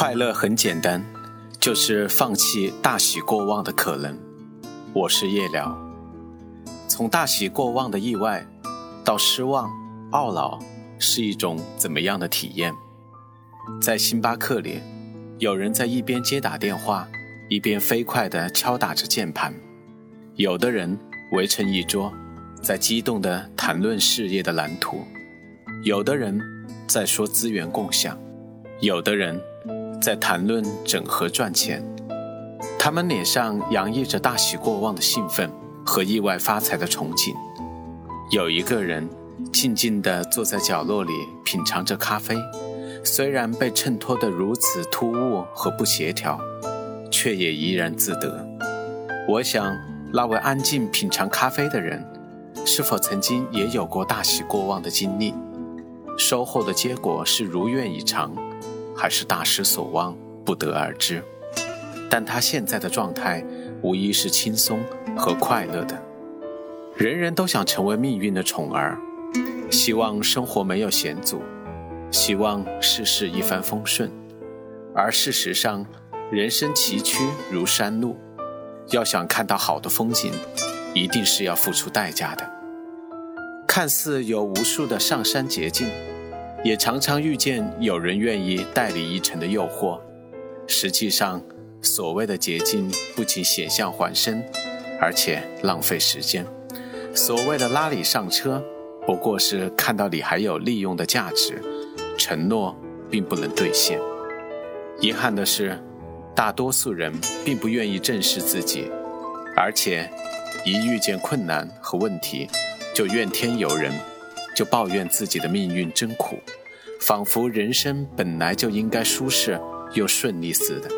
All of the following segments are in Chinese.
快乐很简单，就是放弃大喜过望的可能。我是夜聊。从大喜过望的意外到失望、懊恼，是一种怎么样的体验？在星巴克里，有人在一边接打电话，一边飞快地敲打着键盘；有的人围成一桌，在激动地谈论事业的蓝图；有的人在说资源共享；有的人。在谈论整合赚钱，他们脸上洋溢着大喜过望的兴奋和意外发财的憧憬。有一个人静静地坐在角落里品尝着咖啡，虽然被衬托得如此突兀和不协调，却也怡然自得。我想，那位安静品尝咖啡的人，是否曾经也有过大喜过望的经历？收获的结果是如愿以偿。还是大失所望，不得而知。但他现在的状态无疑是轻松和快乐的。人人都想成为命运的宠儿，希望生活没有险阻，希望事事一帆风顺。而事实上，人生崎岖如山路，要想看到好的风景，一定是要付出代价的。看似有无数的上山捷径。也常常遇见有人愿意代理一程的诱惑，实际上，所谓的捷径不仅险象环生，而且浪费时间。所谓的拉你上车，不过是看到你还有利用的价值，承诺并不能兑现。遗憾的是，大多数人并不愿意正视自己，而且一遇见困难和问题，就怨天尤人。就抱怨自己的命运真苦，仿佛人生本来就应该舒适又顺利似的，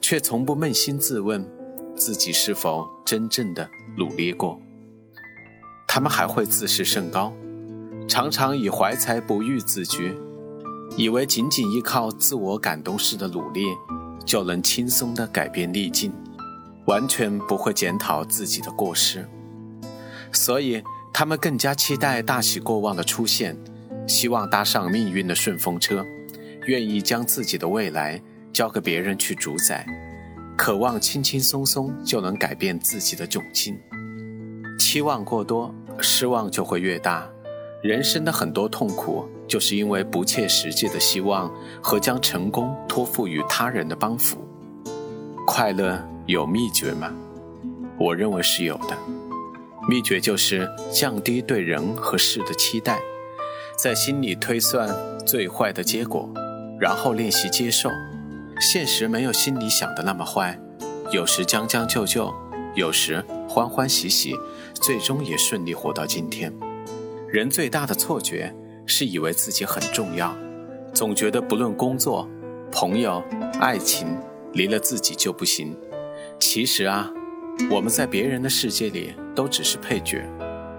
却从不扪心自问自己是否真正的努力过。他们还会自视甚高，常常以怀才不遇自居，以为仅仅依靠自我感动式的努力就能轻松地改变逆境，完全不会检讨自己的过失，所以。他们更加期待大喜过望的出现，希望搭上命运的顺风车，愿意将自己的未来交给别人去主宰，渴望轻轻松松就能改变自己的窘境。期望过多，失望就会越大。人生的很多痛苦，就是因为不切实际的希望和将成功托付于他人的帮扶。快乐有秘诀吗？我认为是有的。秘诀就是降低对人和事的期待，在心里推算最坏的结果，然后练习接受。现实没有心里想的那么坏，有时将将就就，有时欢欢喜喜，最终也顺利活到今天。人最大的错觉是以为自己很重要，总觉得不论工作、朋友、爱情，离了自己就不行。其实啊。我们在别人的世界里都只是配角，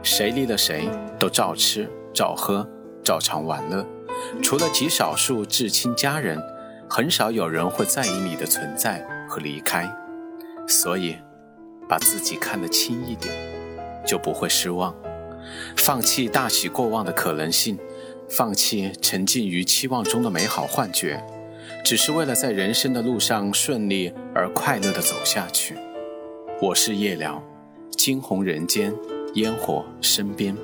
谁离了谁都照吃照喝照常玩乐，除了极少数至亲家人，很少有人会在意你的存在和离开。所以，把自己看得轻一点，就不会失望。放弃大喜过望的可能性，放弃沉浸于期望中的美好幻觉，只是为了在人生的路上顺利而快乐地走下去。我是夜聊，惊鸿人间，烟火身边。